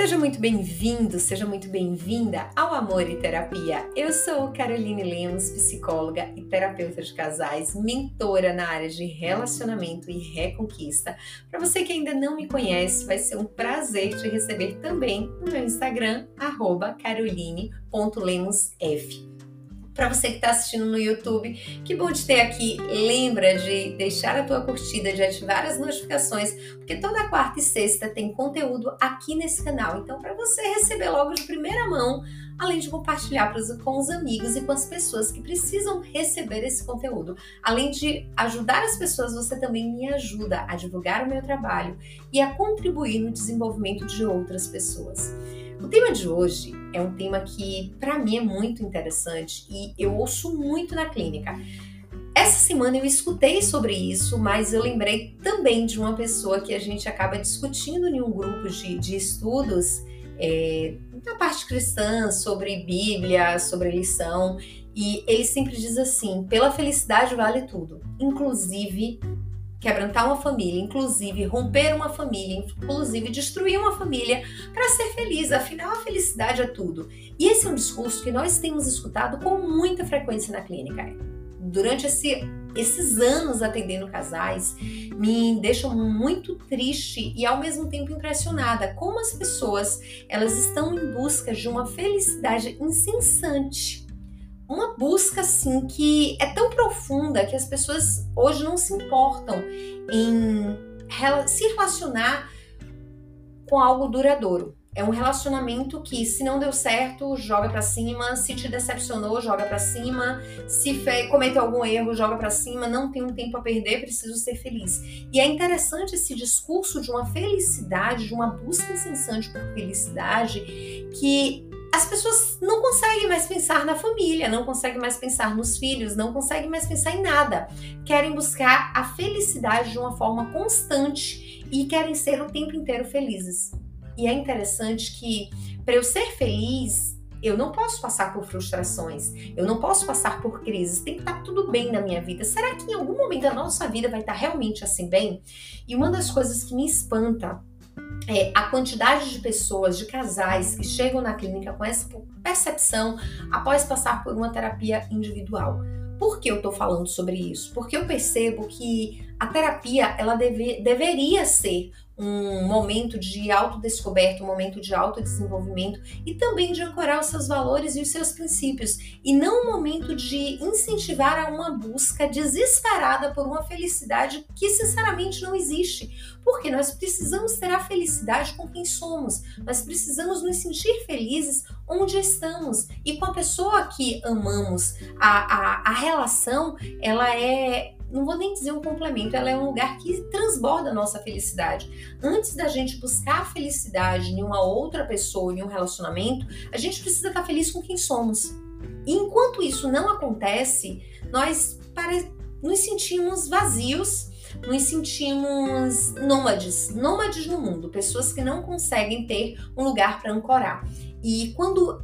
Seja muito bem-vindo, seja muito bem-vinda ao Amor e Terapia. Eu sou Caroline Lemos, psicóloga e terapeuta de casais, mentora na área de relacionamento e reconquista. Para você que ainda não me conhece, vai ser um prazer te receber também no meu Instagram, caroline.lemosf para você que está assistindo no YouTube. Que bom te ter aqui. Lembra de deixar a tua curtida, de ativar as notificações, porque toda quarta e sexta tem conteúdo aqui nesse canal. Então, para você receber logo de primeira mão, além de compartilhar com os amigos e com as pessoas que precisam receber esse conteúdo. Além de ajudar as pessoas, você também me ajuda a divulgar o meu trabalho e a contribuir no desenvolvimento de outras pessoas. O tema de hoje é um tema que para mim é muito interessante e eu ouço muito na clínica. Essa semana eu escutei sobre isso, mas eu lembrei também de uma pessoa que a gente acaba discutindo em um grupo de, de estudos é, parte cristã, sobre Bíblia, sobre lição, e ele sempre diz assim: pela felicidade vale tudo, inclusive quebrantar uma família, inclusive romper uma família, inclusive destruir uma família para ser feliz. Afinal, a felicidade é tudo. E esse é um discurso que nós temos escutado com muita frequência na clínica. Durante esse, esses anos atendendo casais, me deixam muito triste e ao mesmo tempo impressionada como as pessoas elas estão em busca de uma felicidade incessante uma busca assim que é tão profunda que as pessoas hoje não se importam em se relacionar com algo duradouro. É um relacionamento que, se não deu certo, joga para cima, se te decepcionou, joga para cima, se cometeu algum erro, joga para cima, não tem um tempo a perder, preciso ser feliz. E é interessante esse discurso de uma felicidade, de uma busca incessante por felicidade, que pessoas não conseguem mais pensar na família, não conseguem mais pensar nos filhos, não conseguem mais pensar em nada. Querem buscar a felicidade de uma forma constante e querem ser o tempo inteiro felizes. E é interessante que para eu ser feliz, eu não posso passar por frustrações, eu não posso passar por crises, tem que estar tudo bem na minha vida. Será que em algum momento da nossa vida vai estar realmente assim bem? E uma das coisas que me espanta é, a quantidade de pessoas, de casais que chegam na clínica com essa percepção após passar por uma terapia individual. Por que eu estou falando sobre isso? Porque eu percebo que a terapia ela deve, deveria ser um momento de autodescoberta, um momento de autodesenvolvimento e também de ancorar os seus valores e os seus princípios, e não um momento de incentivar a uma busca desesperada por uma felicidade que sinceramente não existe. Porque nós precisamos ter a felicidade com quem somos, nós precisamos nos sentir felizes onde estamos e com a pessoa que amamos. A, a, a relação, ela é não vou nem dizer um complemento, ela é um lugar que transborda a nossa felicidade. Antes da gente buscar a felicidade em uma outra pessoa, em um relacionamento, a gente precisa estar feliz com quem somos. E enquanto isso não acontece, nós nos sentimos vazios, nos sentimos nômades, nômades no mundo, pessoas que não conseguem ter um lugar para ancorar. E quando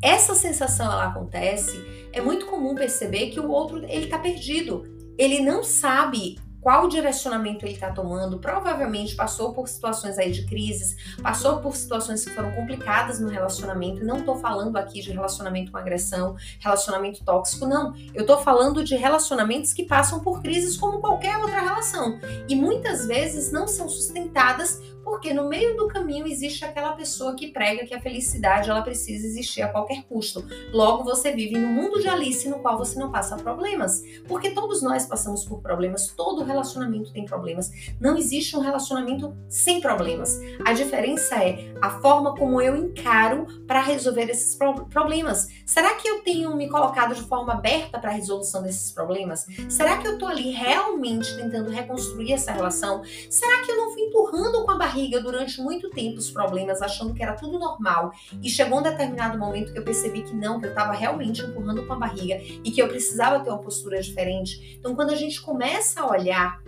essa sensação ela acontece, é muito comum perceber que o outro ele está perdido ele não sabe qual direcionamento ele está tomando, provavelmente passou por situações aí de crises, passou por situações que foram complicadas no relacionamento. Não estou falando aqui de relacionamento com agressão, relacionamento tóxico, não. Eu estou falando de relacionamentos que passam por crises como qualquer outra relação e muitas vezes não são sustentadas porque no meio do caminho existe aquela pessoa que prega que a felicidade ela precisa existir a qualquer custo. Logo você vive no mundo de Alice no qual você não passa problemas, porque todos nós passamos por problemas, todo relacionamento tem problemas. Não existe um relacionamento sem problemas. A diferença é a forma como eu encaro para resolver esses pro problemas. Será que eu tenho me colocado de forma aberta para a resolução desses problemas? Será que eu estou ali realmente tentando reconstruir essa relação? Será que eu não fui empurrando com a barriga barriga durante muito tempo os problemas, achando que era tudo normal. E chegou um determinado momento que eu percebi que não, que eu estava realmente empurrando com a barriga e que eu precisava ter uma postura diferente. Então, quando a gente começa a olhar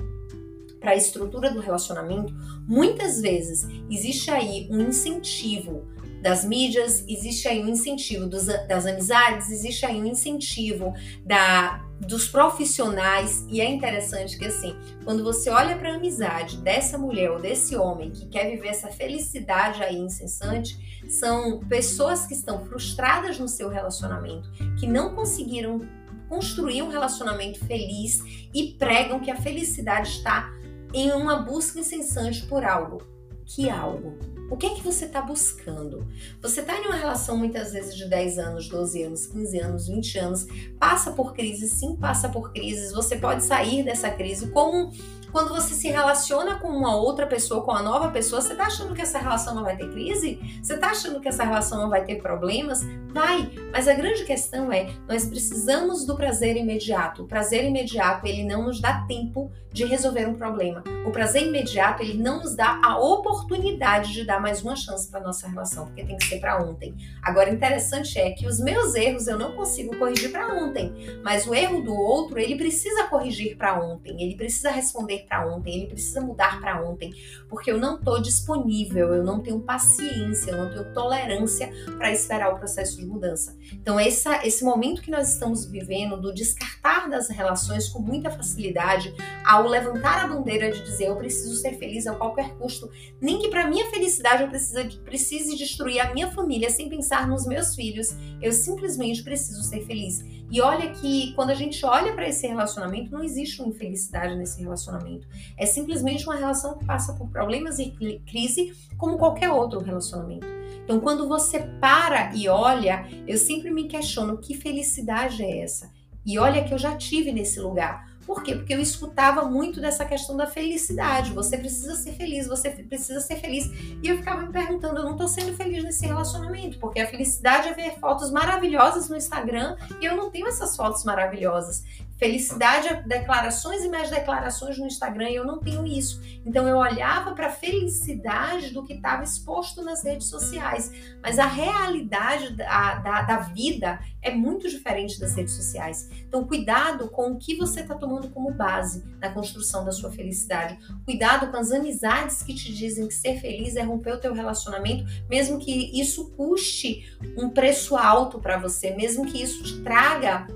para a estrutura do relacionamento, muitas vezes existe aí um incentivo das mídias, existe aí um incentivo dos, das amizades, existe aí um incentivo da dos profissionais e é interessante que assim, quando você olha para a amizade dessa mulher ou desse homem que quer viver essa felicidade aí incessante, são pessoas que estão frustradas no seu relacionamento, que não conseguiram construir um relacionamento feliz e pregam que a felicidade está em uma busca incessante por algo. Que algo? O que é que você está buscando? Você está em uma relação muitas vezes de 10 anos, 12 anos, 15 anos, 20 anos, passa por crises, sim, passa por crises. Você pode sair dessa crise como quando você se relaciona com uma outra pessoa, com uma nova pessoa, você tá achando que essa relação não vai ter crise? Você tá achando que essa relação não vai ter problemas? Vai, mas a grande questão é, nós precisamos do prazer imediato. O prazer imediato, ele não nos dá tempo de resolver um problema. O prazer imediato, ele não nos dá a oportunidade de dar mais uma chance para nossa relação, porque tem que ser para ontem. Agora, interessante é que os meus erros eu não consigo corrigir para ontem, mas o erro do outro, ele precisa corrigir para ontem, ele precisa responder para ontem, ele precisa mudar para ontem, porque eu não estou disponível, eu não tenho paciência, eu não tenho tolerância para esperar o processo de mudança. Então, essa, esse momento que nós estamos vivendo do descartar das relações com muita facilidade, ao levantar a bandeira de dizer eu preciso ser feliz a qualquer custo, nem que para minha felicidade eu precise, precise destruir a minha família sem pensar nos meus filhos, eu simplesmente preciso ser feliz. E olha que quando a gente olha para esse relacionamento, não existe uma infelicidade nesse relacionamento. É simplesmente uma relação que passa por problemas e crise como qualquer outro relacionamento. Então, quando você para e olha, eu sempre me questiono que felicidade é essa? E olha que eu já tive nesse lugar. Por quê? Porque eu escutava muito dessa questão da felicidade. Você precisa ser feliz, você precisa ser feliz. E eu ficava me perguntando, eu não tô sendo feliz nesse relacionamento, porque a felicidade é ver fotos maravilhosas no Instagram e eu não tenho essas fotos maravilhosas. Felicidade declarações e mais declarações no Instagram e eu não tenho isso. Então eu olhava para a felicidade do que estava exposto nas redes sociais. Mas a realidade da, da, da, vida é muito diferente das redes sociais. Então cuidado com o que você está tomando como base na construção da sua felicidade. Cuidado com as amizades que te dizem que ser feliz é romper o teu relacionamento, mesmo que isso custe um preço alto para você, mesmo que isso te traga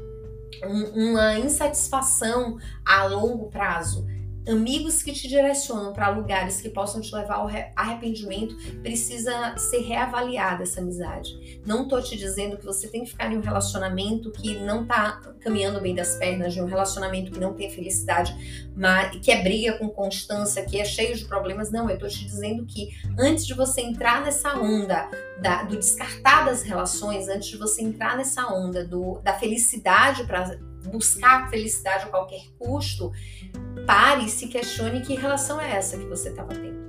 uma insatisfação a longo prazo amigos que te direcionam para lugares que possam te levar ao arrependimento, precisa ser reavaliada essa amizade. Não tô te dizendo que você tem que ficar em um relacionamento que não tá caminhando bem das pernas, de um relacionamento que não tem felicidade, mas que é briga com constância, que é cheio de problemas. Não, eu tô te dizendo que antes de você entrar nessa onda da, do descartar das relações, antes de você entrar nessa onda do, da felicidade para buscar felicidade a qualquer custo, pare e se questione que relação é essa que você estava tendo.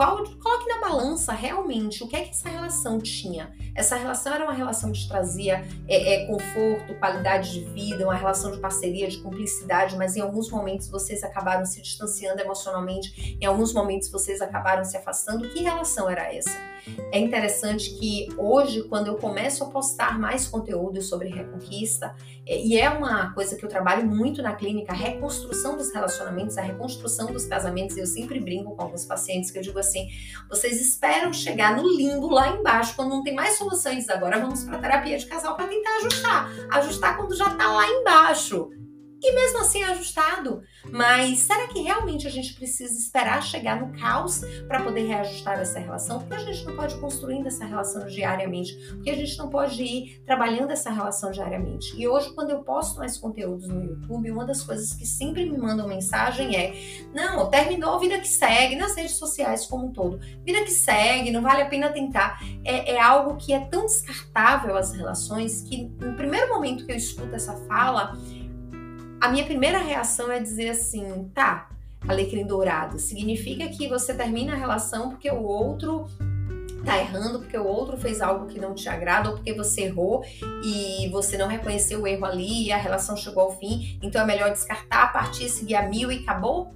Qual, coloque na balança realmente o que é que essa relação tinha. Essa relação era uma relação que te trazia é, é, conforto, qualidade de vida, uma relação de parceria, de cumplicidade, mas em alguns momentos vocês acabaram se distanciando emocionalmente, em alguns momentos vocês acabaram se afastando. Que relação era essa? É interessante que hoje, quando eu começo a postar mais conteúdo sobre reconquista, é, e é uma coisa que eu trabalho muito na clínica, a reconstrução dos relacionamentos, a reconstrução dos casamentos, eu sempre brinco com alguns pacientes que eu digo assim: vocês esperam chegar no limbo lá embaixo, quando não tem mais soluções, agora vamos para terapia de casal para tentar ajustar. Ajustar quando já está lá embaixo e mesmo assim é ajustado. Mas será que realmente a gente precisa esperar chegar no caos para poder reajustar essa relação? Porque a gente não pode ir construindo essa relação diariamente, porque a gente não pode ir trabalhando essa relação diariamente. E hoje, quando eu posto mais conteúdos no YouTube, uma das coisas que sempre me mandam mensagem é: não, terminou, vida que segue, nas redes sociais como um todo. Vida que segue, não vale a pena tentar. É, é algo que é tão descartável as relações que no primeiro momento que eu escuto essa fala, a minha primeira reação é dizer assim, tá, alecrim dourado, significa que você termina a relação porque o outro tá errando, porque o outro fez algo que não te agrada, ou porque você errou e você não reconheceu o erro ali e a relação chegou ao fim, então é melhor descartar, partir, seguir a mil e acabou?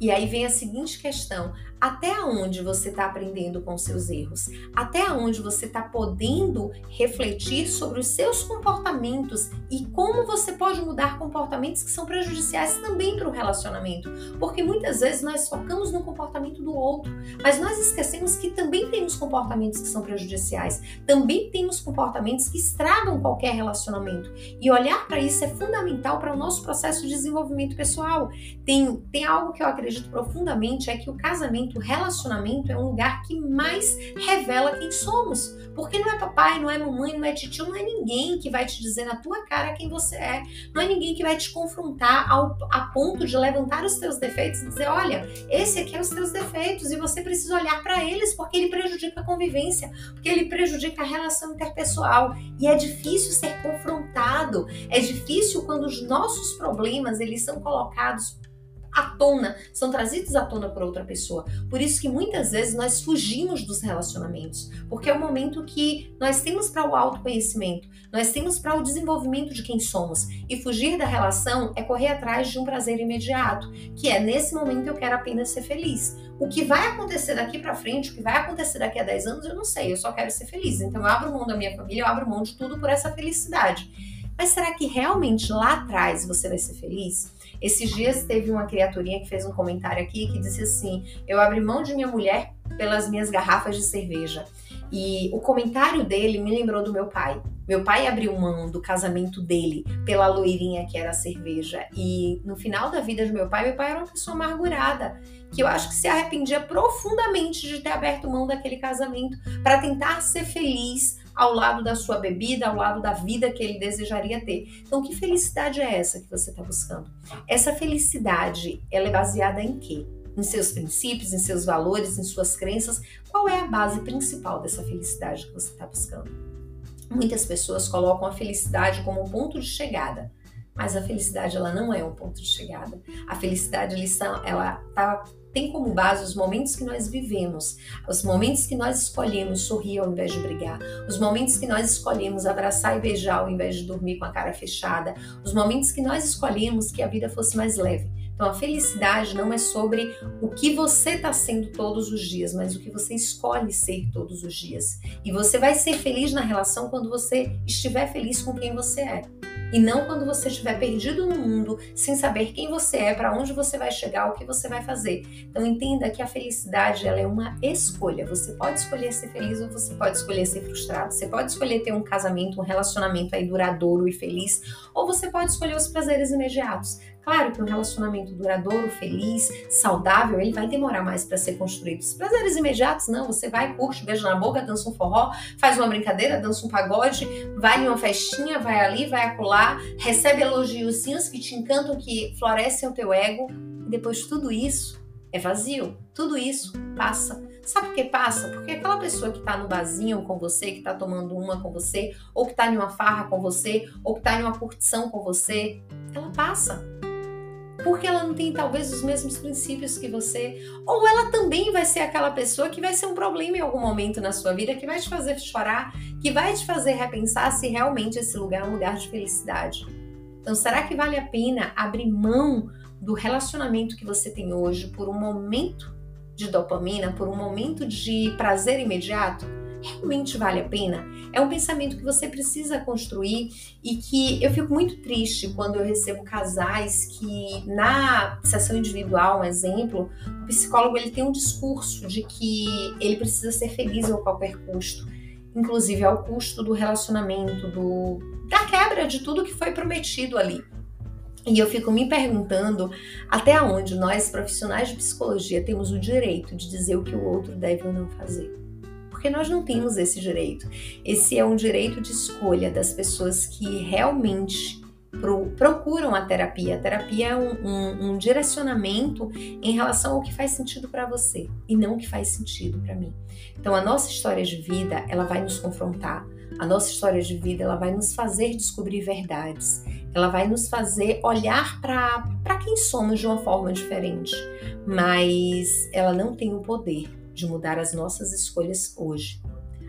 E aí vem a seguinte questão: até onde você está aprendendo com seus erros, até onde você está podendo refletir sobre os seus comportamentos e como você pode mudar comportamentos que são prejudiciais também para o relacionamento. Porque muitas vezes nós focamos no comportamento do outro, mas nós esquecemos que também temos comportamentos que são prejudiciais, também temos comportamentos que estragam qualquer relacionamento. E olhar para isso é fundamental para o nosso processo de desenvolvimento pessoal. Tem, tem algo que eu acredito profundamente, é que o casamento, o relacionamento é um lugar que mais revela quem somos. Porque não é papai, não é mamãe, não é tio, não é ninguém que vai te dizer na tua cara quem você é. Não é ninguém que vai te confrontar ao, a ponto de levantar os teus defeitos e dizer, olha, esse aqui é os teus defeitos e você precisa olhar para eles porque ele prejudica a convivência, porque ele prejudica a relação interpessoal. E é difícil ser confrontado, é difícil quando os nossos problemas eles são colocados à tona, são trazidos à tona por outra pessoa. Por isso que muitas vezes nós fugimos dos relacionamentos, porque é o momento que nós temos para o autoconhecimento, nós temos para o desenvolvimento de quem somos. E fugir da relação é correr atrás de um prazer imediato, que é nesse momento eu quero apenas ser feliz. O que vai acontecer daqui para frente, o que vai acontecer daqui a 10 anos, eu não sei, eu só quero ser feliz. Então eu abro mão da minha família, eu abro mão de tudo por essa felicidade. Mas será que realmente lá atrás você vai ser feliz? Esses dias teve uma criaturinha que fez um comentário aqui que disse assim: Eu abri mão de minha mulher pelas minhas garrafas de cerveja. E o comentário dele me lembrou do meu pai. Meu pai abriu mão do casamento dele pela loirinha que era a cerveja. E no final da vida de meu pai, meu pai era uma pessoa amargurada, que eu acho que se arrependia profundamente de ter aberto mão daquele casamento para tentar ser feliz ao lado da sua bebida, ao lado da vida que ele desejaria ter. Então, que felicidade é essa que você está buscando? Essa felicidade, ela é baseada em quê? Em seus princípios, em seus valores, em suas crenças. Qual é a base principal dessa felicidade que você está buscando? Muitas pessoas colocam a felicidade como um ponto de chegada, mas a felicidade ela não é um ponto de chegada. A felicidade ela está tem como base os momentos que nós vivemos, os momentos que nós escolhemos sorrir ao invés de brigar, os momentos que nós escolhemos abraçar e beijar ao invés de dormir com a cara fechada, os momentos que nós escolhemos que a vida fosse mais leve. Então, a felicidade não é sobre o que você está sendo todos os dias, mas o que você escolhe ser todos os dias. E você vai ser feliz na relação quando você estiver feliz com quem você é e não quando você estiver perdido no mundo, sem saber quem você é, para onde você vai chegar, o que você vai fazer. Então entenda que a felicidade ela é uma escolha. Você pode escolher ser feliz ou você pode escolher ser frustrado. Você pode escolher ter um casamento, um relacionamento aí duradouro e feliz, ou você pode escolher os prazeres imediatos. Claro que um relacionamento duradouro, feliz, saudável, ele vai demorar mais para ser construído. Os prazeres imediatos, não. Você vai, curte, beija na boca, dança um forró, faz uma brincadeira, dança um pagode, vai em uma festinha, vai ali, vai acolá, recebe elogiozinhos que te encantam, que florescem o teu ego. E depois tudo isso é vazio. Tudo isso passa. Sabe por que passa? Porque aquela pessoa que está no barzinho com você, que está tomando uma com você, ou que está em uma farra com você, ou que está em uma curtição com você, ela passa porque ela não tem talvez os mesmos princípios que você, ou ela também vai ser aquela pessoa que vai ser um problema em algum momento na sua vida, que vai te fazer chorar, que vai te fazer repensar se realmente esse lugar é um lugar de felicidade. Então, será que vale a pena abrir mão do relacionamento que você tem hoje por um momento de dopamina, por um momento de prazer imediato? Realmente vale a pena? É um pensamento que você precisa construir e que eu fico muito triste quando eu recebo casais que na sessão individual, um exemplo, o psicólogo ele tem um discurso de que ele precisa ser feliz a qualquer custo, inclusive ao custo do relacionamento, do da quebra de tudo que foi prometido ali. E eu fico me perguntando até onde nós, profissionais de psicologia, temos o direito de dizer o que o outro deve ou não fazer porque nós não temos esse direito. Esse é um direito de escolha das pessoas que realmente procuram a terapia. A terapia é um, um, um direcionamento em relação ao que faz sentido para você e não o que faz sentido para mim. Então, a nossa história de vida ela vai nos confrontar. A nossa história de vida ela vai nos fazer descobrir verdades. Ela vai nos fazer olhar para quem somos de uma forma diferente. Mas ela não tem o poder de mudar as nossas escolhas hoje.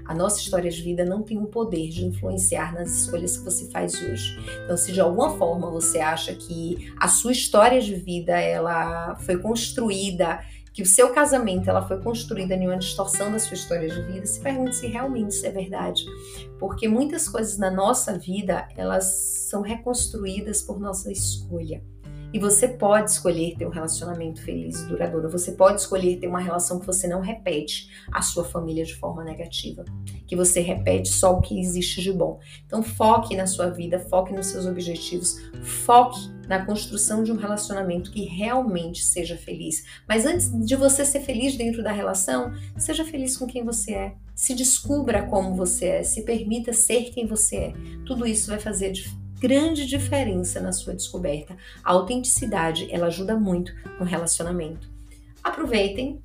A nossa história de vida não tem o poder de influenciar nas escolhas que você faz hoje. Então, se de alguma forma você acha que a sua história de vida ela foi construída que o seu casamento ela foi construída em uma distorção da sua história de vida, se pergunte se realmente isso é verdade. Porque muitas coisas na nossa vida, elas são reconstruídas por nossa escolha. E você pode escolher ter um relacionamento feliz e duradouro. Você pode escolher ter uma relação que você não repete a sua família de forma negativa, que você repete só o que existe de bom. Então foque na sua vida, foque nos seus objetivos, foque na construção de um relacionamento que realmente seja feliz. Mas antes de você ser feliz dentro da relação, seja feliz com quem você é. Se descubra como você é, se permita ser quem você é. Tudo isso vai fazer grande diferença na sua descoberta. A autenticidade, ela ajuda muito no relacionamento. Aproveitem,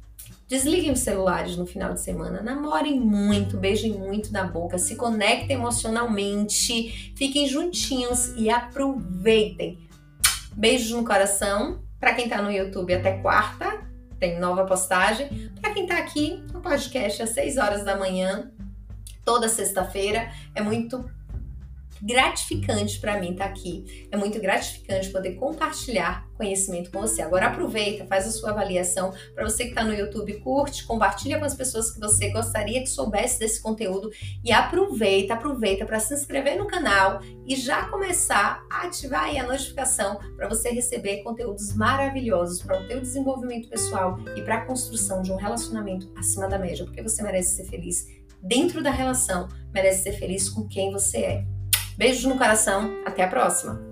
desliguem os celulares no final de semana, namorem muito, beijem muito na boca, se conectem emocionalmente, fiquem juntinhos e aproveitem. Beijos no coração. Para quem está no YouTube até quarta, tem nova postagem. Para quem está aqui no podcast às 6 horas da manhã, toda sexta-feira, é muito gratificante para mim estar tá aqui. É muito gratificante poder compartilhar conhecimento com você. Agora aproveita, faz a sua avaliação. Para você que está no YouTube, curte, compartilha com as pessoas que você gostaria que soubesse desse conteúdo e aproveita, aproveita para se inscrever no canal e já começar a ativar aí a notificação para você receber conteúdos maravilhosos para o teu desenvolvimento pessoal e para a construção de um relacionamento acima da média, porque você merece ser feliz dentro da relação, merece ser feliz com quem você é. Beijos no coração, até a próxima!